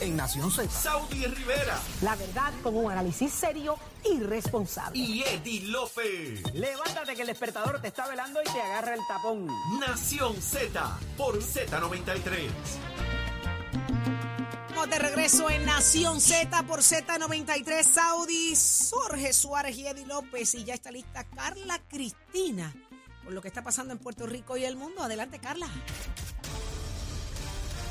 en Nación Z. Saudi Rivera La verdad con un análisis serio y responsable. y Eddie Lofe. Levántate que el despertador te está velando y te agarra el tapón. Nación Z por Z93. Estamos de regreso en Nación Z por Z93 Saudi, Jorge Suárez y Eddie López. Y ya está lista Carla Cristina por lo que está pasando en Puerto Rico y el mundo. Adelante, Carla.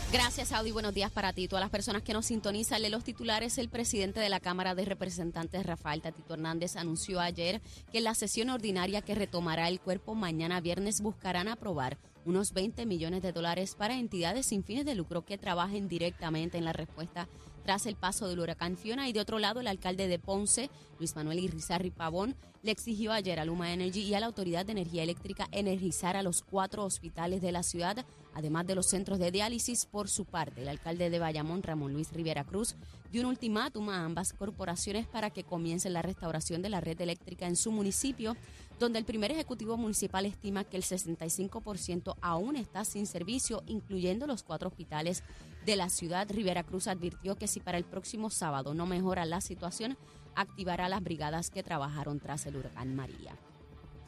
Gracias, Audi. Buenos días para ti. Todas las personas que nos sintonizan, lee los titulares. El presidente de la Cámara de Representantes, Rafael Tatito Hernández, anunció ayer que en la sesión ordinaria que retomará el cuerpo mañana viernes buscarán aprobar unos 20 millones de dólares para entidades sin fines de lucro que trabajen directamente en la respuesta tras el paso del huracán Fiona. Y de otro lado, el alcalde de Ponce, Luis Manuel Irizarry Pavón, le exigió ayer a Luma Energy y a la Autoridad de Energía Eléctrica energizar a los cuatro hospitales de la ciudad, además de los centros de diálisis. Por su parte, el alcalde de Bayamón, Ramón Luis Rivera Cruz, dio un ultimátum a ambas corporaciones para que comiencen la restauración de la red eléctrica en su municipio, donde el primer ejecutivo municipal estima que el 65% aún está sin servicio, incluyendo los cuatro hospitales de la ciudad. Rivera Cruz advirtió que si para el próximo sábado no mejora la situación, activará las brigadas que trabajaron tras el huracán María.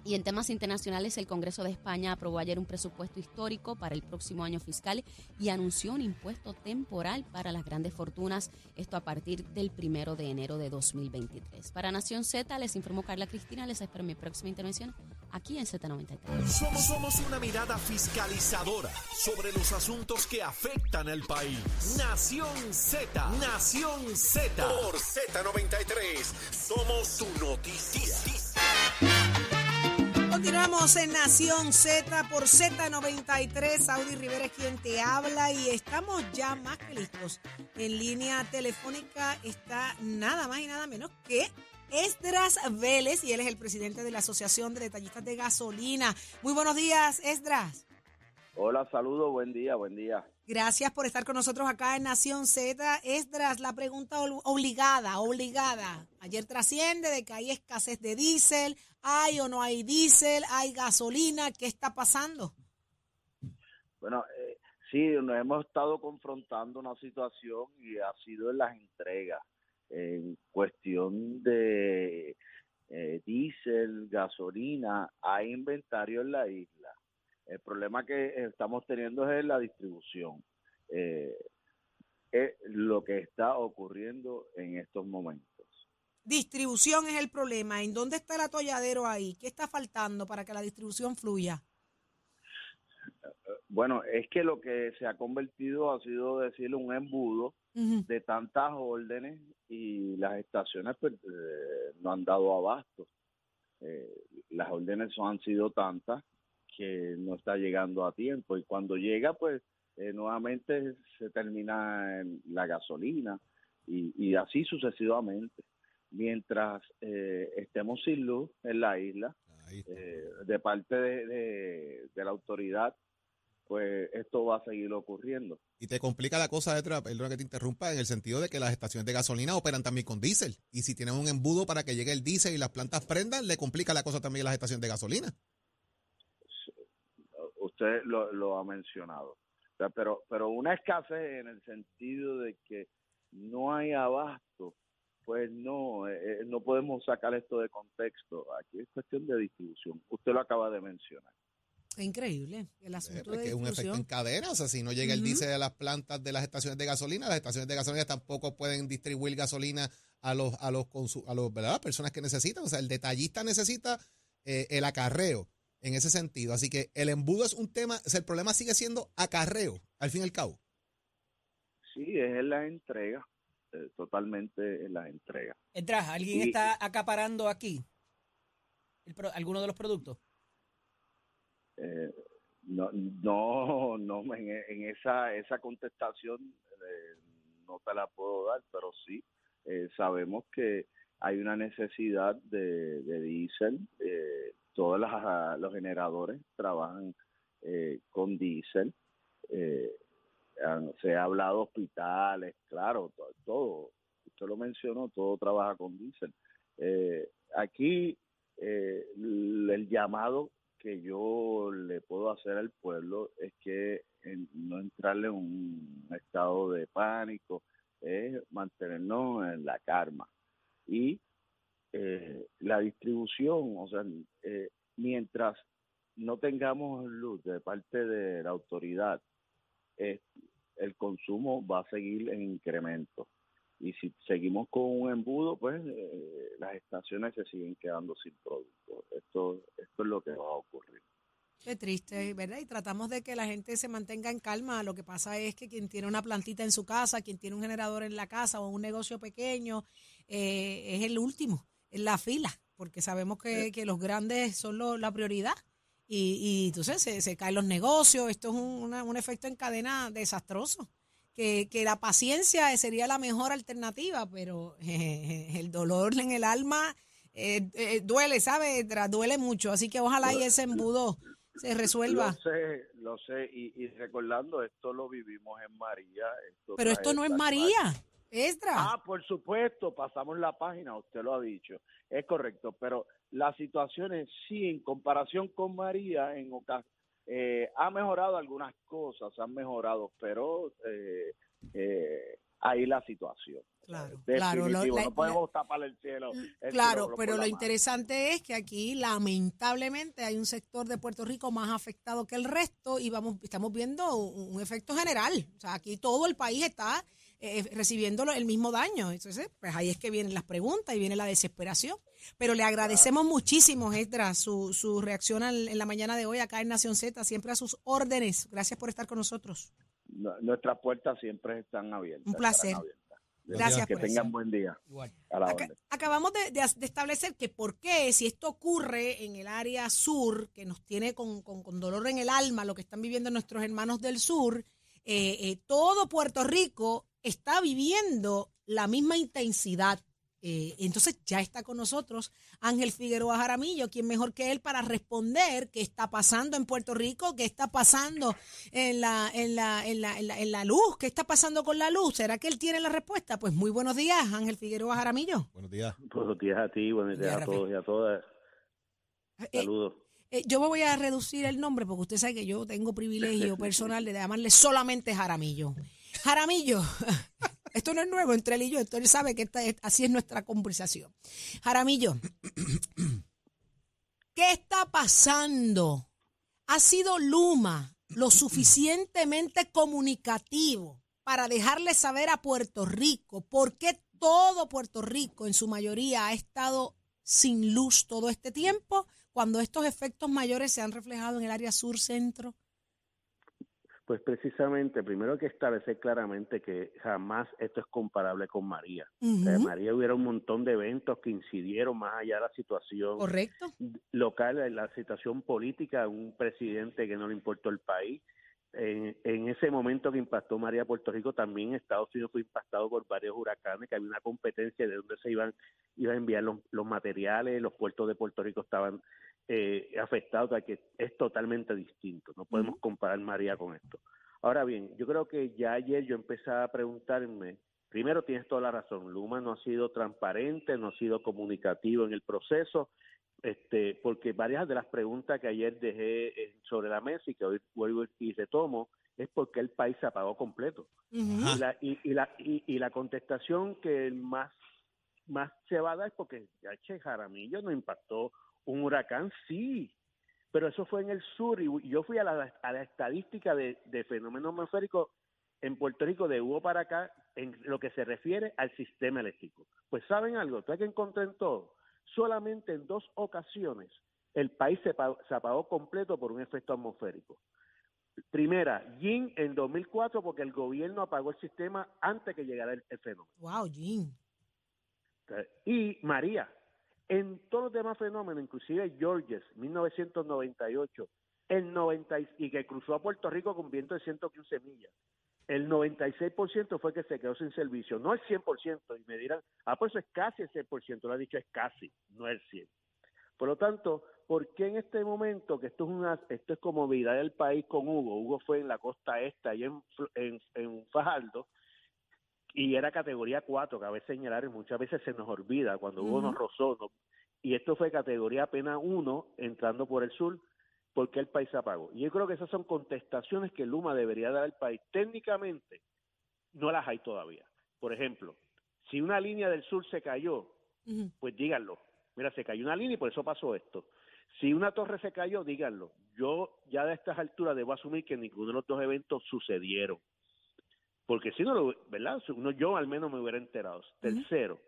Y en temas internacionales, el Congreso de España aprobó ayer un presupuesto histórico para el próximo año fiscal y anunció un impuesto temporal para las grandes fortunas, esto a partir del primero de enero de 2023. Para Nación Z, les informó Carla Cristina, les espero en mi próxima intervención aquí en Z93. Somos, somos una mirada fiscalizadora sobre los asuntos que afectan al país. Nación Z, Nación Z. Por Z93, somos su noticia. Continuamos en Nación Z por Z93. Saudi Rivera es quien te habla y estamos ya más que listos. En línea telefónica está nada más y nada menos que Esdras Vélez y él es el presidente de la Asociación de Detallistas de Gasolina. Muy buenos días, Esdras. Hola, saludos, buen día, buen día. Gracias por estar con nosotros acá en Nación Z. Esdras, la pregunta obligada, obligada. Ayer trasciende de que hay escasez de diésel, hay o no hay diésel, hay gasolina, ¿qué está pasando? Bueno, eh, sí, nos hemos estado confrontando una situación y ha sido en las entregas, en cuestión de eh, diésel, gasolina, hay inventario en la isla. El problema que estamos teniendo es la distribución. Eh, es lo que está ocurriendo en estos momentos. Distribución es el problema. ¿En dónde está el atolladero ahí? ¿Qué está faltando para que la distribución fluya? Bueno, es que lo que se ha convertido ha sido decirle un embudo de tantas órdenes y las estaciones pues, eh, no han dado abasto. Eh, las órdenes son- han sido tantas que no está llegando a tiempo y cuando llega pues eh, nuevamente se termina la gasolina y, y así sucesivamente. Mientras eh, estemos sin luz en la isla, eh, de parte de, de- de la autoridad, pues esto va a seguir ocurriendo. Y te complica la cosa, detrás, perdona que te interrumpa, en el sentido de que las estaciones de gasolina operan también con diésel. Y si tienen un embudo para que llegue el diésel y las plantas prendan, le complica la cosa también a las estaciones de gasolina. usted lo, lo ha mencionado. O sea, pero, pero una escasez en el sentido de que no hay abasto, pues no, eh, eh, no podemos sacar esto de contexto. Aquí es cuestión de distribución. Usted lo acaba de mencionar. Es increíble. El Eh, asunto de que es un efecto en cadena. O sea, si no llega el Ujú. diésel a las plantas de las estaciones de gasolina, las estaciones de gasolina tampoco pueden distribuir gasolina a los, a los, consu- a los ¿verdad? personas que necesitan. O sea, el detallista necesita eh, el acarreo en ese sentido. Así que el embudo es un tema, o sea, el problema sigue siendo acarreo, al fin y al cabo. Sí, es en la entrega, eh, totalmente en la entrega. Entras, ¿alguien está acaparando aquí el pro- alguno de los productos? Eh, no, no, no, en, en esa, esa contestación eh, no te la puedo dar, pero sí eh, sabemos que hay una necesidad de, de diésel. eh, todos las- los generadores trabajan eh, con diésel. eh, se ha hablado hospitales, claro, to- todo. Usted lo mencionó, todo trabaja con diésel. Eh, aquí eh, el llamado que yo le puedo hacer al pueblo es que no entrarle en un estado de pánico, es mantenernos en la calma. Y eh, la distribución, o sea, eh, mientras no tengamos luz de parte de la autoridad, eh, el consumo va a seguir en incremento. Y si seguimos con un embudo, pues eh, las estaciones se siguen quedando sin producto. Esto, esto es lo que va a ocurrir. Qué triste, ¿verdad? Y tratamos de que la gente se mantenga en calma. Lo que pasa es que quien tiene una plantita en su casa, quien tiene un generador en la casa o un negocio pequeño, eh, es el último en la fila, porque sabemos que, que los grandes son lo- la prioridad. Y, y entonces se, se caen los negocios. Esto es un, una- un efecto en cadena desastroso. Que, que la paciencia sería la mejor alternativa, pero eh, el dolor en el alma eh, eh, duele, ¿sabes? Duele mucho. Así que ojalá y ese embudo se resuelva. Lo sé, lo sé. Y, y recordando, esto lo vivimos en María. Esto Pero esto no es María, Esdra. Ah, por supuesto, pasamos la página, usted lo ha dicho, es correcto, pero las situaciones sí, en comparación con María, en eh, ha mejorado algunas cosas, han mejorado, pero eh, eh, ahí la situación. Claro, claro, lo- Definitivo, la- no podemos tapar el cielo. el Claro, cielo pero lo mano. interesante es que aquí lamentablemente hay un sector de Puerto Rico más afectado que el resto y vamos estamos viendo un, un efecto general. O sea, aquí todo el país está eh, recibiendo lo- el mismo daño. Entonces, pues ahí es que vienen las preguntas y viene la desesperación. Pero le agradecemos muchísimo, Esdra, su, su reacción al- en la mañana de hoy acá en Nación Z, siempre a sus órdenes. Gracias por estar con nosotros. Nu- Nuestras puertas siempre están abiertas. Un placer. Gracias Que por tengan eso. buen día. Igual. A la Acá- acabamos de, de- de establecer que por qué, si esto ocurre en el área sur, que nos tiene con, con- con dolor en el alma, lo que están viviendo nuestros hermanos del sur, eh, eh, todo Puerto Rico está viviendo la misma intensidad. Eh, entonces ya está con nosotros Ángel Figueroa Jaramillo, quien mejor que él para responder qué está pasando en Puerto Rico, qué está pasando en la, en la, en la, en la, en la luz, qué está pasando con la luz. ¿Será que él tiene la respuesta? Pues muy buenos días, Ángel Figueroa Jaramillo. Buenos días. Buenos días a ti, buenos días a todos y a todas. Eh, Saludos. eh, yo me voy a reducir el nombre porque usted sabe que yo tengo privilegio personal de llamarle solamente Jaramillo. Jaramillo, esto no es nuevo entre él y yo, él sabe que esta es- así es nuestra conversación. Jaramillo, ¿qué está pasando? ¿Ha sido Luma lo suficientemente comunicativo para dejarle saber a Puerto Rico por qué todo Puerto Rico en su mayoría ha estado sin luz todo este tiempo cuando estos efectos mayores se han reflejado en el área sur-centro? Pues precisamente, primero hay que establecer claramente que jamás esto es comparable con María. María hubiera un montón de eventos que incidieron más allá de la situación Correcto. local, en la situación política, un presidente que no le importó el país. En, en ese momento que impactó María Puerto Rico, también Estados Unidos fue impactado por varios huracanes, que había una competencia de dónde se iban, iban a enviar los, los materiales, los puertos de Puerto Rico estaban eh, afectados, que es totalmente distinto, no podemos comparar María con esto. Ahora bien, yo creo que ya ayer yo empecé a preguntarme, primero tienes toda la razón, Luma no ha sido transparente, no ha sido comunicativo en el proceso, este, porque varias de las preguntas que ayer dejé eh, sobre la mesa y que hoy vuelvo y retomo es porque el país se apagó completo. Y la, y, y la, y, y la contestación que más, más se va a dar es porque ya che, Jaramillo no impactó un huracán, sí, pero eso fue en el sur y yo fui a la, a la estadística de, de fenómenos atmosféricos en Puerto Rico de Hugo para acá en lo que se refiere al sistema eléctrico. Pues saben algo, tú hay que encontrar en todo. Solamente en dos ocasiones el país se, pa- se apagó completo por un efecto atmosférico. Primera, Yin en 2004 porque el gobierno apagó el sistema antes que llegara el, el fenómeno. Wow, Jim. Y María, en todos los demás fenómenos, inclusive Georges, 1998, el 90 y- y que cruzó a Puerto Rico con viento de 115 millas. El 96% fue que se quedó sin servicio, no el 100%. Y me dirán, ah, pues eso es casi el 100%. Lo ha dicho, es casi, no el 100%. Por lo tanto, ¿por qué en este momento, que esto es una, esto es como vida del país con Hugo? Hugo fue en la costa este, allá en, en, en Fajardo, y era categoría 4, cabe señalar, y muchas veces se nos olvida cuando Hugo nos rozó, ¿no? y esto fue categoría apenas 1, entrando por el sur, porque el país se apagó. Y yo creo que esas son contestaciones que Luma debería dar al país. Técnicamente, no las hay todavía. por ejemplo, si una línea del sur se cayó, pues díganlo. Mira, se cayó una línea y por eso pasó esto. Si una torre se cayó, díganlo. Yo ya de estas alturas debo asumir que ninguno de los dos eventos sucedieron. Porque si no, lo, ¿verdad? Si Uno, yo al menos me hubiera enterado. Tercero,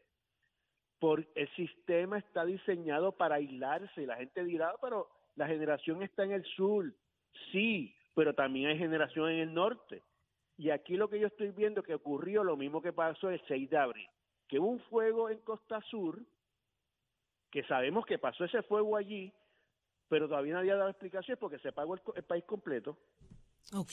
por el sistema está diseñado para aislarse y la gente dirá, "Ah, pero la generación está en el sur. Sí, pero también hay generación en el norte. Y aquí lo que yo estoy viendo que ocurrió lo mismo que pasó el 6 de abril, que hubo un fuego en Costa Sur, que sabemos que pasó ese fuego allí, pero todavía nadie ha dado explicaciones porque se pagó el país completo. Ok.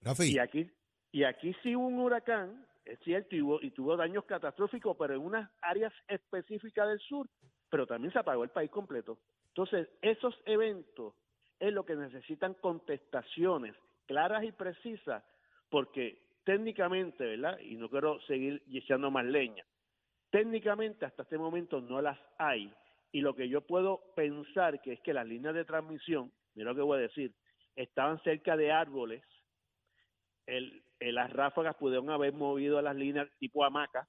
Rafi, Y aquí, y aquí sí hubo un huracán, es cierto, y, hubo- y tuvo daños catastróficos, pero en unas áreas específicas del sur, pero también se apagó el país completo. Entonces, esos eventos es lo que necesitan contestaciones claras y precisas, porque técnicamente, ¿verdad? Y no quiero seguir echando más leña, técnicamente hasta este momento no las hay. Y lo que yo puedo pensar que es que las líneas de transmisión, mira lo que voy a decir, estaban cerca de árboles, el, el- las ráfagas pudieron haber movido las líneas tipo hamaca,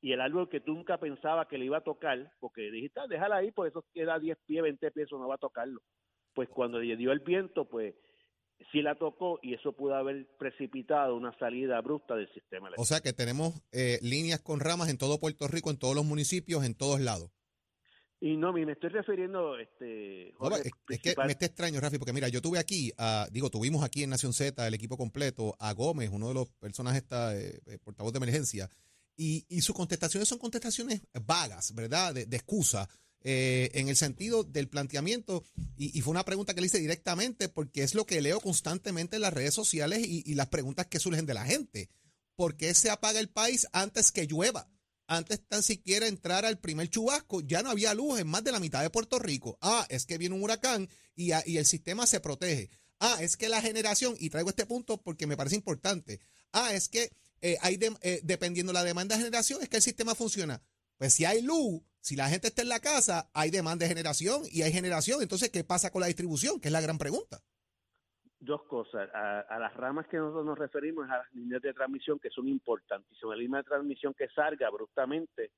y el árbol que tú nunca pensabas que le iba a tocar, porque dijiste, "Ah, déjala ahí, pues eso queda 10 pies, 20 pies, eso no va a tocarlo. Pues cuando le dio el viento, pues sí la tocó y eso pudo haber precipitado una salida abrupta del sistema eléctrico. o sea que tenemos eh, líneas con ramas en todo Puerto Rico, en todos los municipios, en todos lados. Y no, me estoy refiriendo, este, No, Jorge, es, es que me está extraño, Rafi, porque mira, yo tuve aquí, a- digo, tuvimos aquí en Nación Z, el equipo completo, a Gómez, uno de los personas esta, eh, eh, portavoz de emergencia, y, y sus contestaciones son contestaciones vagas, ¿verdad? De, de excusa, eh, en el sentido del planteamiento, y, y fue una pregunta que le hice directamente, porque es lo que leo constantemente en las redes sociales y, y las preguntas que surgen de la gente. ¿Por qué se apaga el país antes que llueva? Antes tan siquiera entrar al primer chubasco, ya no había luz en más de la mitad de Puerto Rico. Ah, es que viene un huracán y, a- y el sistema se protege. Ah, es que la generación, y traigo este punto porque me parece importante. Ah, es que eh, hay de- eh, dependiendo de la demanda de generación, es que el sistema funciona. Pues si hay luz, si la gente está en la casa, hay demanda de generación y hay generación. Entonces, ¿qué pasa con la distribución? Que es la gran pregunta. Dos cosas. A, a las ramas que nosotros nos referimos a las líneas de transmisión que son importantísimas. Una línea de transmisión que salga abruptamente,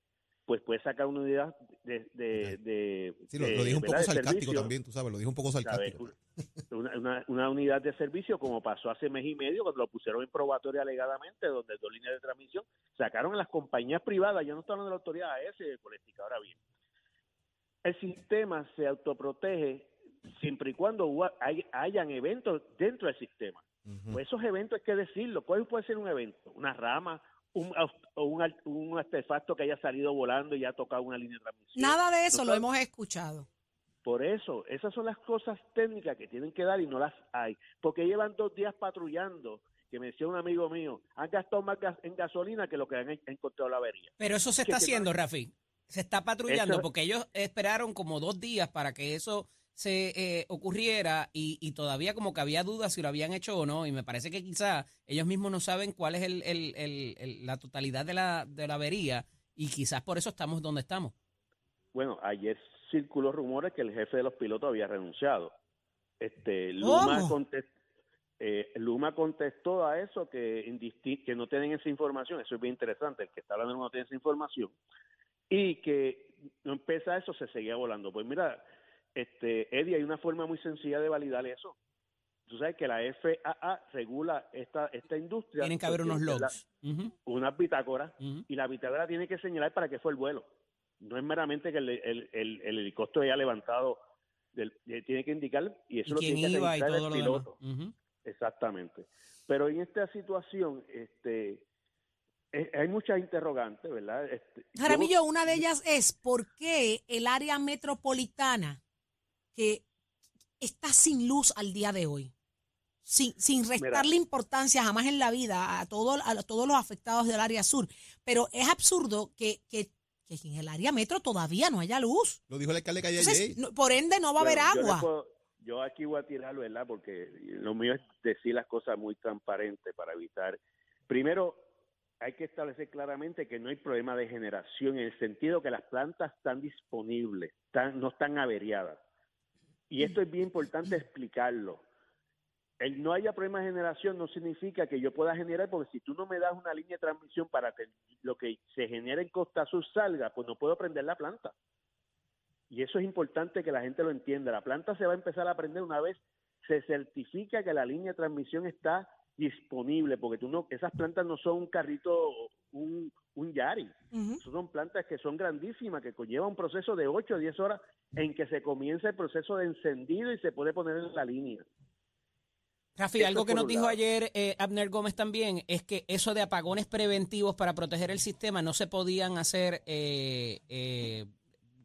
pues puede sacar una unidad de... de, de- Sí, lo, de- lo dije un poco sarcástico servicio, también, tú sabes, lo dije un poco sarcástico. Una, una- una unidad de servicio como pasó hace mes y medio cuando lo pusieron en probatoria alegadamente, donde dos líneas de transmisión sacaron a las compañías privadas, ya no estoy hablando de la autoridad AS de política, ahora bien. El sistema se autoprotege siempre y cuando hay- hayan eventos dentro del sistema. Pues esos eventos hay que decirlo. ¿Cuál puede ser un evento? Una rama, un, un, un artefacto que haya salido volando y ha tocado una línea de transmisión. Nada de eso lo hemos escuchado. Por eso, esas son las cosas técnicas que tienen que dar y no las hay. Porque llevan dos días patrullando, que me decía un amigo mío, han gastado más gas- en gasolina que lo que han en- encontrado la avería. Pero eso se está haciendo, Rafi. Se está patrullando Eso- porque ellos esperaron como dos días para que eso se eh, ocurriera y, y todavía como que había dudas si lo habían hecho o no y me parece que quizá ellos mismos no saben cuál es el, el- el- la totalidad de la, de la avería y quizás por eso estamos donde estamos. Bueno, ayer circuló rumores que el jefe de los pilotos había renunciado. Este, Luma, eh, Luma contestó a eso que, que no tienen esa información. Eso es bien interesante. El que está hablando no tiene esa información. Y que no empieza eso, se seguía volando. Pues mira, este, Eddie, hay una forma muy sencilla de validar eso. Tú sabes que la FAA regula esta, esta industria. Tienen que haber unos la- logs. Unas bitácoras y la bitácora tiene que señalar para qué fue el vuelo. No es meramente que el, el, el- el helicóptero haya levantado, del- eh, tiene que indicar y eso Y lo quién tiene que registrar todo el lo demás. piloto. Exactamente. Pero en esta situación, este, eh, hay muchas interrogantes, ¿verdad? Este, yo- Jaramillo, una de ellas es por qué el área metropolitana que está sin luz al día de hoy, sin, sin restarle importancia jamás en la vida a, todo, a todos los afectados del área sur, pero es absurdo que, que, que en el área metro todavía no haya luz. Lo dijo el alcalde Calle Entonces, no- por ende no va a haber yo agua. puedo- Yo, aquí voy a tirarlo, ¿verdad? Porque lo mío es decir las cosas muy transparentes para evitar. Primero, hay que establecer claramente que no hay problema de generación en el sentido que las plantas están disponibles, están, no están averiadas. Y esto es bien importante explicarlo. el no haya problema de generación no significa que yo pueda generar, porque si tú no me das una línea de transmisión para que lo que se genere en Costa Sur salga, pues no puedo prender la planta. Y eso es importante que la gente lo entienda. La planta se va a empezar a prender una vez se certifica que la línea de transmisión está disponible, porque tú no, esas plantas no son un carrito, un, un Yari, son plantas que son grandísimas, que conllevan un proceso de 8 o 10 horas en que se comienza el proceso de encendido y se puede poner en la línea. Rafi, algo que nos dijo ayer eh, Abner Gómez también es que eso de apagones preventivos para proteger el sistema no se podían hacer eh, eh,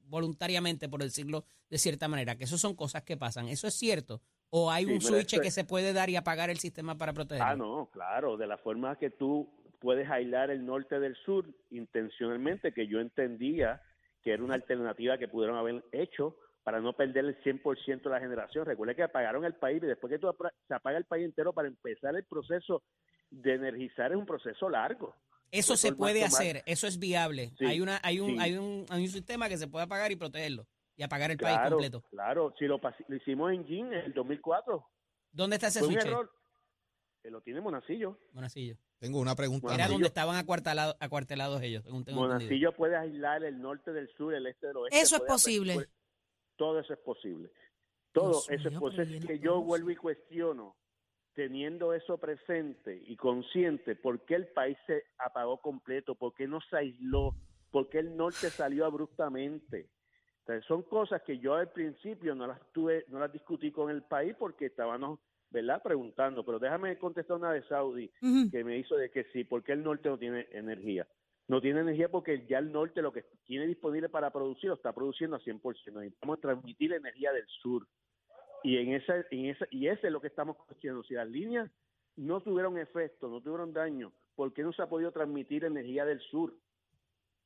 voluntariamente, por decirlo de cierta manera, que eso son cosas que pasan. ¿Eso es cierto? ¿O hay un switch que se puede dar y apagar el sistema para proteger? Ah, no, claro, de la forma que tú puedes aislar el norte del sur intencionalmente, que yo entendía que era una alternativa que pudieron haber hecho para no perder el 100% de la generación. Recuerda que apagaron el país y después que tú se apaga el país entero para empezar el proceso de energizar es un proceso largo. Eso se puede hacer, eso es viable. hay una hay un, hay un hay un sistema que se puede apagar y protegerlo y apagar el país completo. Claro, si lo, lo hicimos en GIN en el 2004. ¿Dónde está ese switch? Un error. Que lo tiene Monacillo. Monacillo. Tengo una pregunta. Era donde estaban acuartelados, acuartelados ellos. Monacillo puede aislar el norte del sur, el este del oeste. Eso es posible. todo eso es posible. Todo eso es posible. Es que yo vuelvo y cuestiono, teniendo eso presente y consciente, ¿por qué el país se apagó completo? ¿Por qué no se aisló? ¿Por qué el norte salió abruptamente? son cosas que yo al principio no las tuve, no las discutí con el país porque estábamos, ¿verdad? Preguntando, pero déjame contestar una de Saudi que me hizo de que sí, porque el norte no tiene energía. No tiene energía porque ya el norte lo que tiene disponible para producir lo está produciendo a 100%. Necesitamos transmitir energía del sur. Y en esa, en esa y ese es lo que estamos haciendo. Si las líneas no tuvieron efecto, no tuvieron daño, ¿por qué no se ha podido transmitir energía del sur?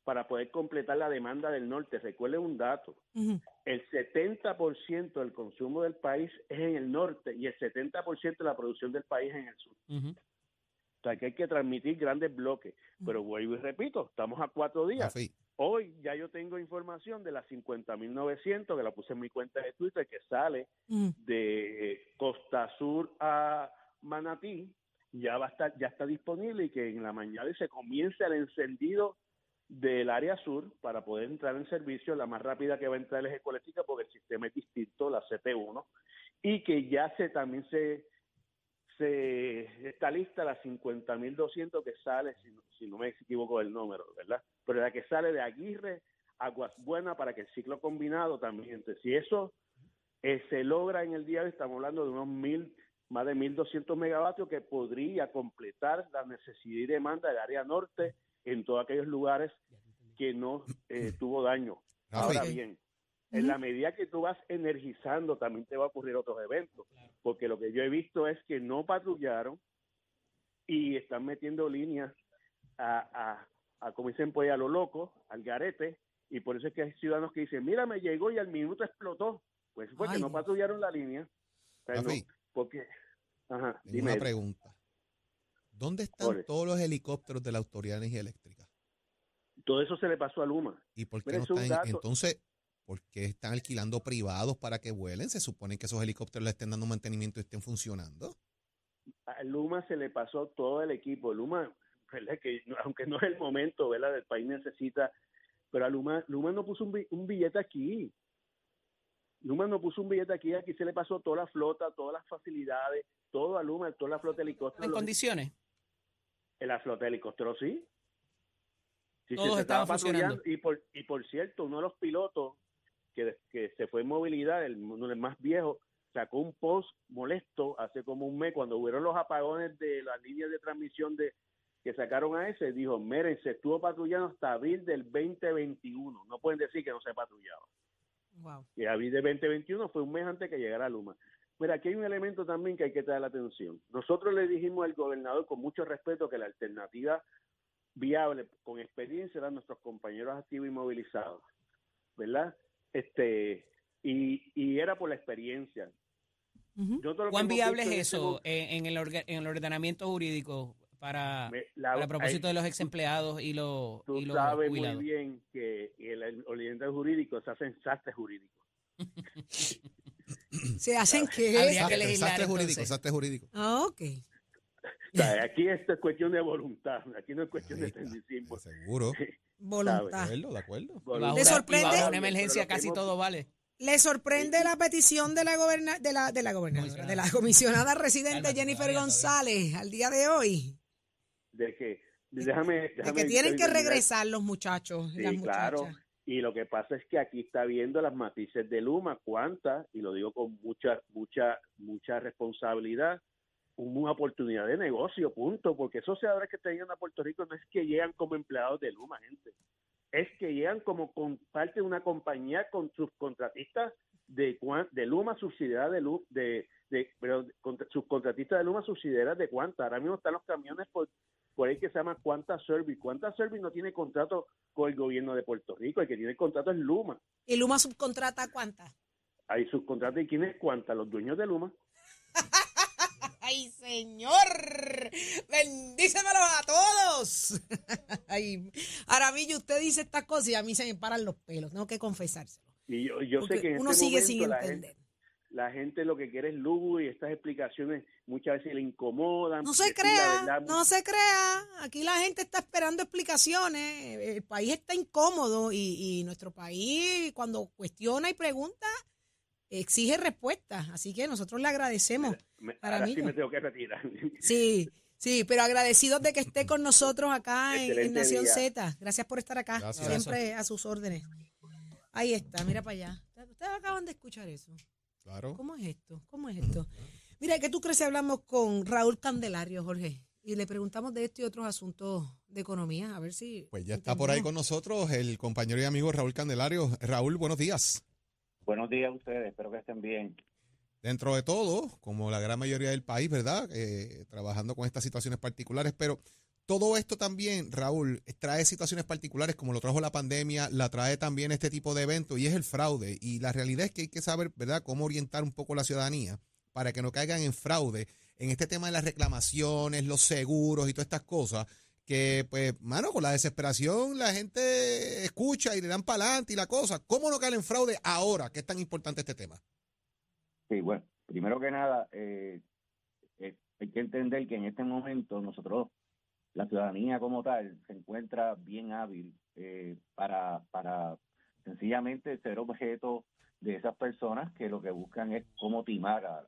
Para poder completar la demanda del norte. Recuerden un dato, el 70% del consumo del país es en el norte y el 70% de la producción del país es en el sur. O sea que hay que transmitir grandes bloques. Pero vuelvo y repito, estamos a cuatro días. Hoy ya yo tengo información de las 50.900, que la puse en mi cuenta de Twitter, que sale de Costa Sur a Manatí, ya va a estar, ya está disponible y que en la mañana se comience el encendido del área sur para poder entrar en servicio. La más rápida que va a entrar es Ecoléctrica porque el sistema es distinto, la CP1, y que ya se también se, se está lista la 50.200 que sale, si, si no me equivoco del número, ¿verdad? Pero la que sale de Aguirre, Aguas Buenas, para que el ciclo combinado también. Entonces, si eso eh, se logra en el día de hoy, estamos hablando de unos mil más de 1.200 megavatios que podría completar la necesidad y demanda del área norte en todos aquellos lugares que no eh, tuvo daño. Ahora bien, en la medida que tú vas energizando, también te va a ocurrir otros eventos, porque lo que yo he visto es que no patrullaron y están metiendo líneas a, a, como dicen, pues a lo loco, al garete, y por eso es que hay ciudadanos que dicen, mira, me llegó y al minuto explotó. Pues fue que no patrullaron la línea. porque, ajá, dime. Una pregunta. ¿Dónde están todos los helicópteros de la Autoridad de Energía Eléctrica? Todo eso se le pasó a Luma. ¿Y por qué no están, entonces, por qué están alquilando privados para que vuelen? Se supone que esos helicópteros le estén dando mantenimiento y estén funcionando. A Luma se le pasó todo el equipo. Luma, que aunque no es el momento, ¿verdad? El país necesita, pero a Luma, Luma no puso un, billete aquí. Luma no puso un billete aquí, aquí se le pasó toda la flota, todas las facilidades, todo a Luma, toda la flota de helicópteros. ¿En condiciones? En la flota de helicópteros, sí. Todos estaban funcionando. Y por, y por cierto, uno de los pilotos que, que se fue en movilidad, el, uno más viejo, sacó un post molesto hace como un mes cuando hubieron los apagones de las líneas de transmisión de que sacaron a ese, dijo, miren, se estuvo patrullando hasta abril del 2021. No pueden decir que no se patrullaba. Wow. Y abril del 2021 fue un mes antes que llegara Luma. Mira, aquí hay un elemento también que hay que traer la atención. Nosotros le dijimos al gobernador con mucho respeto que la alternativa viable con experiencia eran nuestros compañeros activos y movilizados, ¿verdad? Este y, era por la experiencia. ¿Cuán viable es eso en, el en el ordenamiento jurídico para, el propósito de los ex empleados y los Tú sabes muy bien que el, el, ordenamiento jurídico se hace en jurídico. ¿Se hacen qué? Habría que legislar, Desastre jurídico, entonces. desastre jurídico. Ah, ok. O sea, aquí esto es cuestión de voluntad, aquí no es cuestión de Ahí está, tecnicismo. Seguro. De Voluntad. acuerdo, de acuerdo. Y bajo Voluntad. ¿Le una- sorprende? bajo una Pero emergencia lo que casi hemos- todo vale. ¿Le sorprende la petición de la goberna de la de la gobernadora, de la comisionada residente Cálmate, Jennifer todavía, González al día de hoy? De que, déjame, De déjame que tienen que terminar. regresar los muchachos y Sí, las muchachas. claro. Y lo que pasa es que aquí está viendo las matices de Luma, cuántas, y lo digo con mucha, mucha, mucha responsabilidad, una oportunidad de negocio, punto, porque esos senadores que te llegan a Puerto Rico no es que llegan como empleados de Luma, gente, es que llegan como con parte de una compañía con sus contratistas de, de Luma subsidiada de, Lu- de, de pero contra- subcontratistas de Luma subsidiadas de cuánta. Ahora mismo están los camiones por, por ahí que se llama Cuanta Service. Cuanta Service no tiene contrato con el gobierno de Puerto Rico, el que tiene contrato es Luma. ¿Y Luma subcontrata cuántas? Hay subcontratos y quién es Cuanta, los dueños de Luma. ¡Ay, señor! ¡Bendícemelos a todos! Ay, Aramillo, usted dice estas cosas y a mí se me paran los pelos, tengo que confesárselo. Y yo, yo sé que en uno este sigue momento sin entender. gente, la gente lo que quiere es lujo y estas explicaciones muchas veces le incomodan. No se crea, verdad, no se crea. Aquí la gente está esperando explicaciones. El país está incómodo y, y nuestro país, cuando cuestiona y pregunta, exige respuestas. Así que nosotros le agradecemos. me- para ahora mí sí no. me tengo que retirar. Sí, sí, pero agradecidos de que esté con nosotros acá en, Nación día. Z. Gracias por estar acá. Gracias. Siempre a sus órdenes. Ahí está, mira para allá. Ustedes acaban de escuchar eso. Claro. ¿Cómo es esto? ¿Cómo es esto? Mira, ¿qué tú crees si hablamos con Raúl Candelario, Jorge? Y le preguntamos de esto y otros asuntos de economía, a ver si... Pues ya está por ahí con nosotros el compañero y amigo Raúl Candelario. Raúl, buenos días. Buenos días a ustedes, espero que estén bien. Dentro de todo, como la gran mayoría del país, ¿verdad? Eh, trabajando con estas situaciones particulares, pero todo esto también, Raúl, trae situaciones particulares como lo trajo la pandemia, la trae también este tipo de eventos y es el fraude. Y la realidad es que hay que saber, ¿verdad?, cómo orientar un poco la ciudadanía para que no caigan en fraude en este tema de las reclamaciones, los seguros y todas estas cosas. Que, pues, mano, con la desesperación la gente escucha y le dan para adelante y la cosa. ¿Cómo no caer en fraude ahora que es tan importante este tema? Sí, bueno, primero que nada, eh, eh, hay que entender que en este momento nosotros, la ciudadanía como tal, se encuentra bien hábil eh, para, para sencillamente ser objeto de esas personas que lo que buscan es cómo timar, a,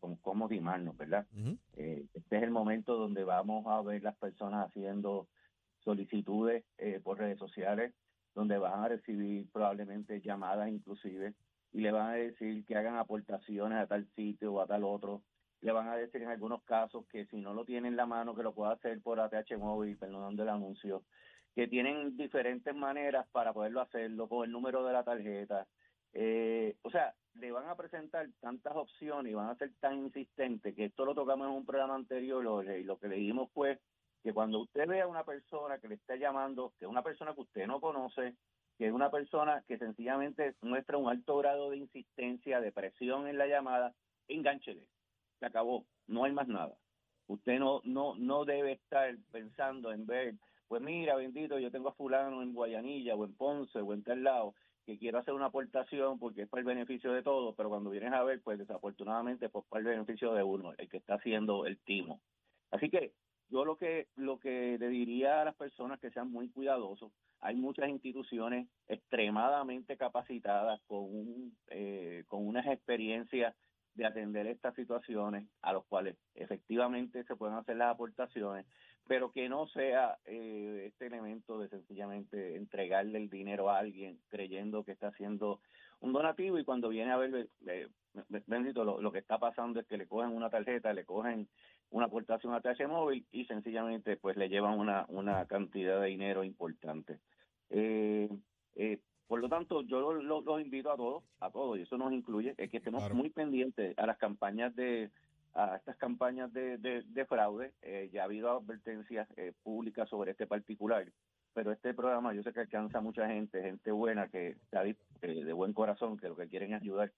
con- cómo timarnos, ¿verdad? Eh, este es el momento donde vamos a ver las personas haciendo solicitudes eh, por redes sociales, donde van a recibir probablemente llamadas inclusive y le van a decir que hagan aportaciones a tal sitio o a tal otro. Le van a decir en algunos casos que si no lo tiene en la mano, que lo pueda hacer por ATH móvil, perdón del anuncio, que tienen diferentes maneras para poderlo hacerlo, con el número de la tarjeta. Eh, o sea, le van a presentar tantas opciones y van a ser tan insistentes que esto lo tocamos en un programa anterior y lo que le dijimos fue que cuando usted vea a una persona que le está llamando, que es una persona que usted no conoce, que es una persona que sencillamente muestra un alto grado de insistencia, de presión en la llamada, engánchele. Se acabó, no hay más nada. Usted no no no debe estar pensando en ver, pues mira, bendito, yo tengo a fulano en Guayanilla o en Ponce o en tal lado que quiero hacer una aportación porque es para el beneficio de todos, pero cuando vienes a ver, pues desafortunadamente pues para el beneficio de uno, el que está haciendo el timo. Así que yo lo que lo que le diría a las personas que sean muy cuidadosos, hay muchas instituciones extremadamente capacitadas con un, eh, con unas experiencias de atender estas situaciones a los cuales efectivamente se pueden hacer las aportaciones, pero que no sea eh, este elemento de sencillamente entregarle el dinero a alguien creyendo que está haciendo un donativo y cuando viene a ver, eh, bendito, lo, lo que está pasando es que le cogen una tarjeta, le cogen una aportación a TH móvil y sencillamente pues le llevan una, una cantidad de dinero importante. Eh, eh, por lo tanto, yo los lo, los invito a todos, a todos, y eso nos incluye, es que estemos Claro. muy pendientes a las campañas de a estas campañas de, de, de fraude. Eh, ya ha habido advertencias eh, públicas sobre este particular, pero este programa yo sé que alcanza a mucha gente, gente buena que está eh, de buen corazón, que lo que quieren es ayudar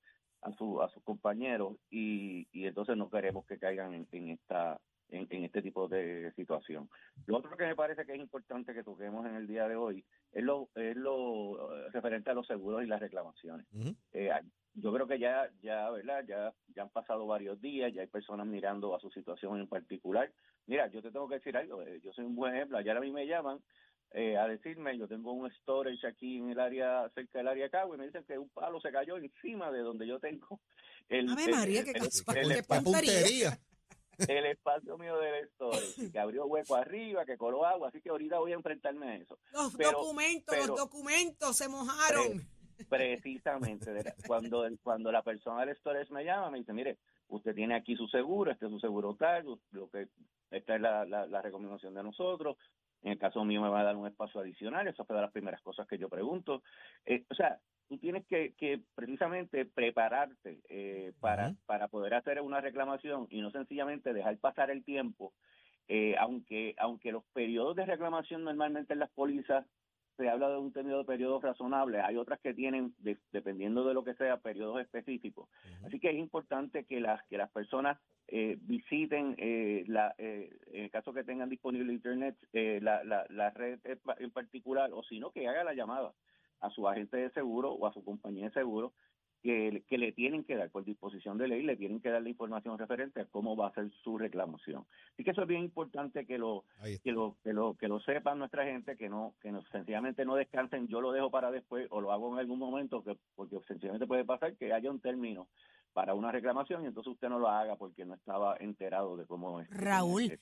a su a sus compañeros y, y entonces no queremos que caigan en, en esta en, en este tipo de situación. Lo otro que me parece que es importante que toquemos en el día de hoy es lo, es lo eh, referente a los seguros y las reclamaciones. Eh, yo creo que ya, ya, ¿verdad? Ya, ya han pasado varios días, ya hay personas mirando a su situación en particular. Mira, yo te tengo que decir algo, eh, yo soy un buen ejemplo, ayer a mí me llaman eh, a decirme, yo tengo un storage aquí en el área, cerca del área Cagua, y me dicen que un palo se cayó encima de donde yo tengo el, Ave el- María, el- qué el- el qué puntería. El espacio mío del storage, que abrió hueco arriba, que coló agua, así que ahorita voy a enfrentarme a eso. Los Pero- documentos, pero- los documentos se mojaron. Precisamente, cuando cuando la persona del storage me llama, me dice, mire, usted tiene aquí su seguro, este es su seguro tal, lo que esta es la, la, la recomendación de nosotros. En el caso mío me va a dar un espacio adicional, esa fue de las primeras cosas que yo pregunto. Eh, o sea, tú tienes que, que precisamente prepararte eh, para, para poder hacer una reclamación y no sencillamente dejar pasar el tiempo, eh, aunque, aunque los periodos de reclamación normalmente en las pólizas se habla de un término de periodos razonables, hay otras que tienen, de- dependiendo de lo que sea, periodos específicos. Así que es importante que las que las personas eh, visiten eh, la eh, en el caso que tengan disponible internet eh, la, la, la red en particular o si no que haga la llamada a su agente de seguro o a su compañía de seguro que, que le tienen que dar por disposición de ley le tienen que dar la información referente a cómo va a ser su reclamación. Así que eso es bien importante que lo que lo que lo que lo sepan nuestra gente que no que no sencillamente no descansen. Yo lo dejo para después o lo hago en algún momento que porque sencillamente puede pasar que haya un término para una reclamación y entonces usted no lo haga porque no estaba enterado de cómo es Raúl.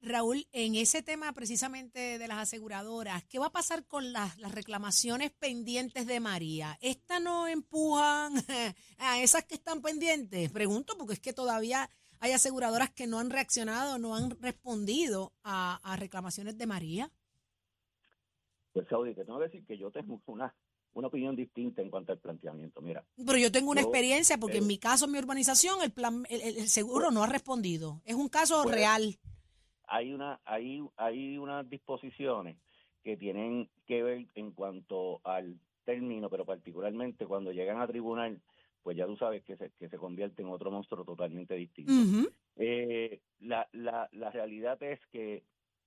Raúl, en ese tema precisamente de las aseguradoras, ¿qué va a pasar con las, las reclamaciones pendientes de María? ¿Estas no empujan a esas que están pendientes? Pregunto porque es que todavía hay aseguradoras que no han reaccionado, no han respondido a, a reclamaciones de María. pues Saudi te tengo que decir que yo tengo una una opinión distinta en cuanto al planteamiento mira Pero yo tengo una Yo, experiencia porque eh, en mi caso, en mi urbanización, el plan, el, seguro no ha respondido. Es un caso Pues, real. hay una hay hay unas disposiciones que tienen que ver en cuanto al término, pero particularmente cuando llegan a tribunal, pues ya tú sabes que se, que se convierte en otro monstruo totalmente distinto. Eh, la, la, la realidad es que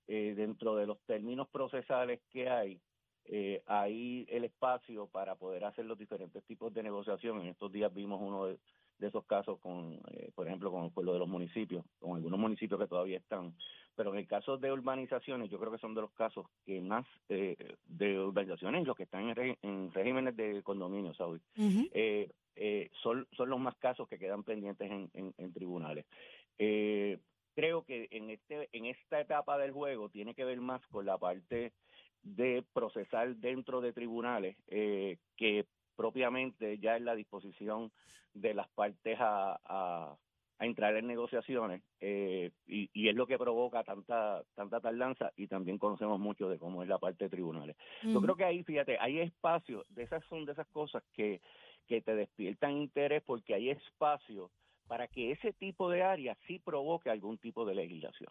eh, dentro de los términos procesales que hay, eh, hay el espacio para poder hacer los diferentes tipos de negociación. En estos días vimos uno de, de esos casos con, eh, por ejemplo, con el pueblo de los municipios, con algunos municipios que todavía están. Pero en el caso de urbanizaciones, yo creo que son de los casos que más eh, de urbanizaciones, los que están en, regímenes de condominio, Saudi, Ujú. eh, eh, son, son los más casos que quedan pendientes en, en- en tribunales. Eh, creo que en este en esta etapa del juego tiene que ver más con la parte de procesar dentro de tribunales eh, que propiamente ya es la disposición de las partes a, a, a entrar en negociaciones eh, y, y es lo que provoca tanta tanta tardanza y también conocemos mucho de cómo es la parte de tribunales. Yo creo que ahí, fíjate, hay espacio, de esas son de esas cosas que, que te despiertan interés porque hay espacio para que ese tipo de área sí provoque algún tipo de legislación.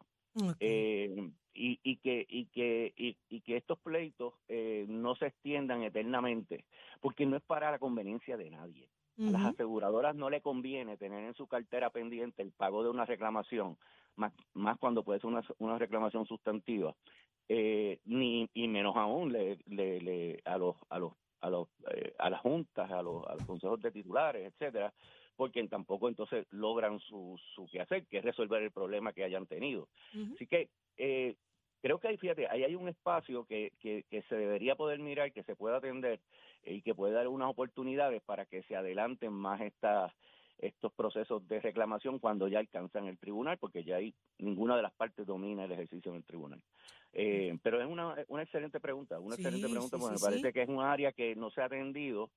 Eh, y, y que y que y, y que estos pleitos eh, no se extiendan eternamente porque no es para la conveniencia de nadie. A las aseguradoras no le conviene tener en su cartera pendiente el pago de una reclamación, más, más cuando puede ser una, una reclamación sustantiva, eh, ni y menos aún le, le, le- a los a los a los eh, a las juntas, a los, a los consejos de titulares, etcétera, porque tampoco entonces logran su su quehacer, que es resolver el problema que hayan tenido. Así que eh, creo que ahí, fíjate, ahí hay un espacio que, que, que se debería poder mirar, que se pueda atender eh, y que puede dar unas oportunidades para que se adelanten más estas estos procesos de reclamación cuando ya alcanzan el tribunal, porque ya ahí ninguna de las partes domina el ejercicio en el tribunal. Eh, pero es una, una excelente pregunta, una Sí, excelente pregunta, sí, porque sí, me parece que es un área que no se ha atendido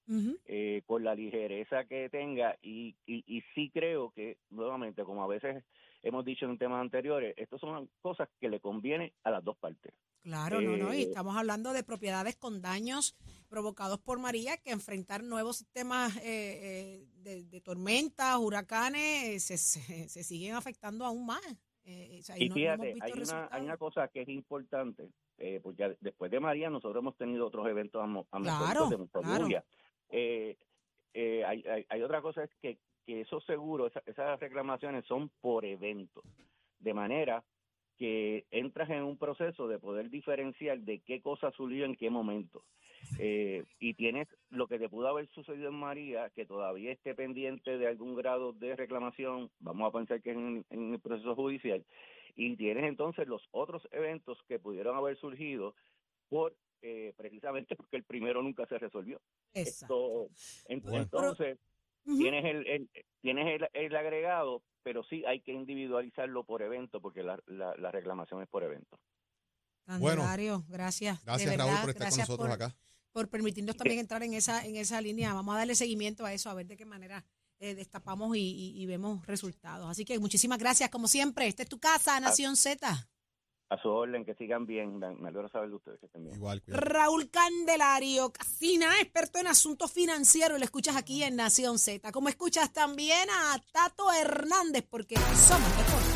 eh, con la ligereza que tenga y, y, y sí creo que, nuevamente, como a veces hemos dicho en temas anteriores, estas son cosas que le conviene a las dos partes. Claro, no, no, y Eh, estamos hablando de propiedades con daños provocados por María que enfrentar nuevos sistemas eh, eh, de, de tormentas, huracanes, eh, se, se, se siguen afectando aún más. O sea, Y no- fíjate, hay una, hay una cosa que es importante, porque ya después de María nosotros hemos tenido otros eventos atmosféricos Claro, de mucha claro. hay, hay, hay otra cosa es que, que esos seguros, esa- esas reclamaciones son por evento. de manera que entras en un proceso de poder diferenciar de qué cosa surgió en qué momento. Eh, y tienes lo que te pudo haber sucedido en María, que todavía esté pendiente de algún grado de reclamación, vamos a pensar que es en, en el proceso judicial, y tienes entonces los otros eventos que pudieron haber surgido por eh, precisamente porque el primero nunca se resolvió. Exacto. Esto, ent- Bueno. Entonces, Tienes el, el- tienes el, el agregado, pero sí hay que individualizarlo por evento porque la, la, la reclamación es por evento. Bueno. Candelario, gracias. de Gracias, verdad, Raúl, por estar con gracias nosotros por- acá. por permitirnos también entrar en esa, en esa línea. Vamos a darle seguimiento a eso, a ver de qué manera eh, destapamos y, y- y vemos resultados. Así que muchísimas gracias, como siempre. Esta es tu casa, Nación Z. A su orden, que sigan bien. Me alegro saber de ustedes que estén bien. Igual, cuidado. Raúl Candelario, Casina, experto en asuntos financieros. Lo escuchas aquí en Nación Z. Como escuchas también a Tato Hernández, porque somos deporte.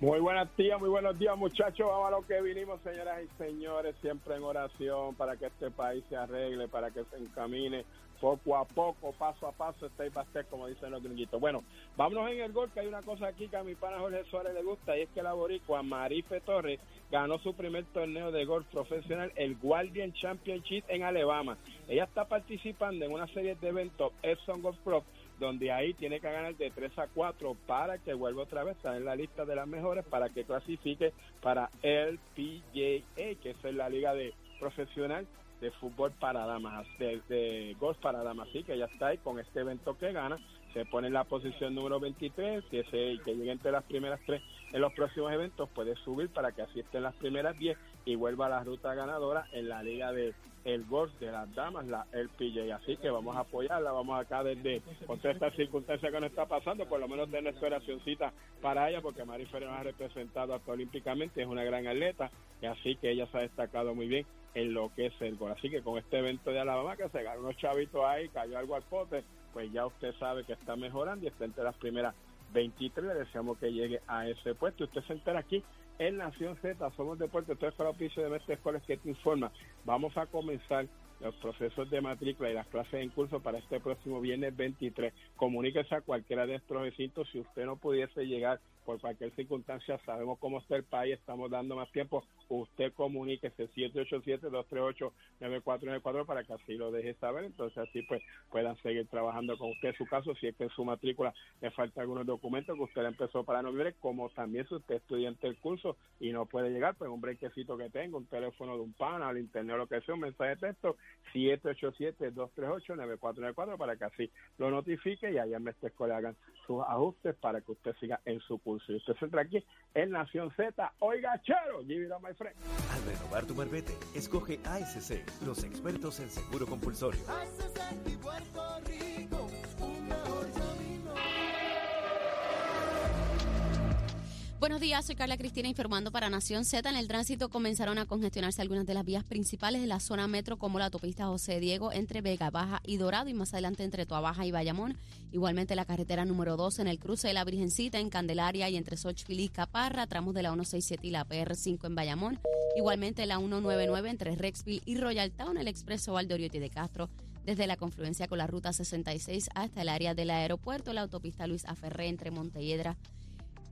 Muy buenos días, muy buenos días muchachos. Vamos a lo que vinimos, señoras y señores, siempre en oración para que este país se arregle, para que se encamine poco a poco, paso a paso, step by step, como dicen los gringuitos. Bueno, vámonos en el gol, que hay una cosa aquí que a mi pana Jorge Suárez le gusta, y es que la boricua Marife Torres ganó su primer torneo de golf profesional, el Guardian Championship en Alabama. Ella está participando en una serie de eventos Epson Golf Pro, donde ahí tiene que ganar de 3 a 4 para que vuelva otra vez a en la lista de las mejores para que clasifique para el PGA, que es la liga de profesional de fútbol para damas, de, de golf para damas. Así que ya está ahí con este evento que gana, se pone en la posición número 23, que, se, que llegue entre las primeras tres en los próximos eventos, puede subir para que así esté en las primeras 10 y vuelva a la ruta ganadora en la liga de el golf de las damas, la LPJ. Así que vamos a apoyarla, vamos acá desde con todas estas circunstancias que nos está pasando, por lo menos de nuestra oracióncita para ella, porque Marifer nos ha representado hasta olímpicamente, es una gran atleta, y así que ella se ha destacado muy bien en lo que es el gol. Así que con este evento de Alabama que se ganó unos chavitos ahí, cayó algo al pote, pues ya usted sabe que está mejorando y está entre las primeras 23. Le deseamos que llegue a ese puesto. Usted se entera aquí en Nación Z, somos deporte, esto es para oficio de Mestre Escoles que te informa. Vamos a comenzar los procesos de matrícula y las clases en curso para este próximo viernes 23. Comuníquese a cualquiera de estos recintos si usted no pudiese llegar por cualquier circunstancia, sabemos cómo está el país, estamos dando más tiempo, usted comuníquese 787-238-9494 para que así lo deje saber, entonces así pues puedan seguir trabajando con usted su caso, si es que en su matrícula le falta algunos documentos que usted empezó para noviembre, como también si usted es estudiante del curso y no puede llegar, pues un brequecito que tenga, un teléfono de un pana, al internet o lo que sea, un mensaje de texto, 787-238-9494 para que así lo notifique y allá en Mestre Escolar hagan sus ajustes para que usted siga en su curso. Y usted se entra aquí en Nación Z. Oiga, chero, give it Al renovar tu marbete, escoge ASC, los expertos en seguro compulsorio. Buenos días, soy Carla Cristina informando para Nación Z. En el tránsito comenzaron a congestionarse algunas de las vías principales de la zona metro, como la autopista José Diego entre Vega Baja y Dorado, y más adelante entre Tuabaja y Bayamón. Igualmente la carretera número 2 en el cruce de la Virgencita en Candelaria y entre Xochitl y Caparra, tramos de la 167 y la PR5 en Bayamón. Igualmente la 199 entre Rexville y Royal Town, el expreso Valdoriotti de Castro desde la confluencia con la ruta 66 hasta el área del aeropuerto, la autopista Luis Aferré entre Montelledra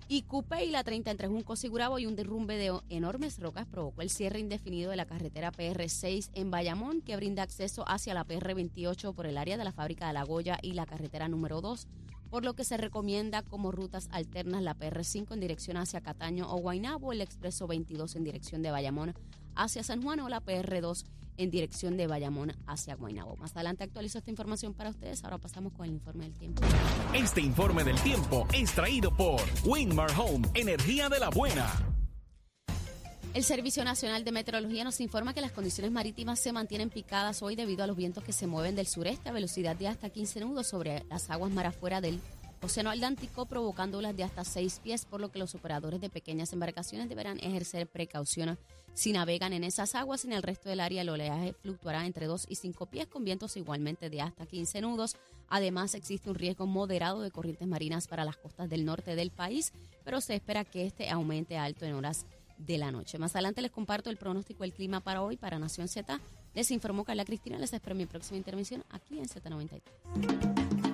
y Cupe y la 30 entre Juncos y Gurabo y un derrumbe de enormes rocas provocó el cierre indefinido de la carretera PR6 en Bayamón que brinda acceso hacia la PR28 por el área de la fábrica de La Goya y la carretera número 2, por lo que se recomienda como rutas alternas la PR5 en dirección hacia Cataño o Guaynabo, el expreso 22 en dirección de Bayamón hacia San Juan o la PR2 en dirección de Bayamón hacia Guaynabo. Más adelante actualizo esta información para ustedes. Ahora pasamos con el informe del tiempo. Este informe del tiempo es traído por Winmar Home, energía de la buena. El Servicio Nacional de Meteorología nos informa que las condiciones marítimas se mantienen picadas hoy debido a los vientos que se mueven del sureste a velocidad de hasta 15 nudos sobre las aguas mar afuera del Océano Atlántico, provocando olas de hasta 6 pies, por lo que los operadores de pequeñas embarcaciones deberán ejercer precaución si navegan en esas aguas. En el resto del área el oleaje fluctuará entre 2 y 5 pies con vientos igualmente de hasta 15 nudos. Además existe un riesgo moderado de corrientes marinas para las costas del norte del país, pero se espera que este aumente alto en horas de la noche. Más adelante les comparto el pronóstico del clima para hoy para Nación Z. Les informó Carla Cristina. Les espero mi próxima intervención aquí en Z93.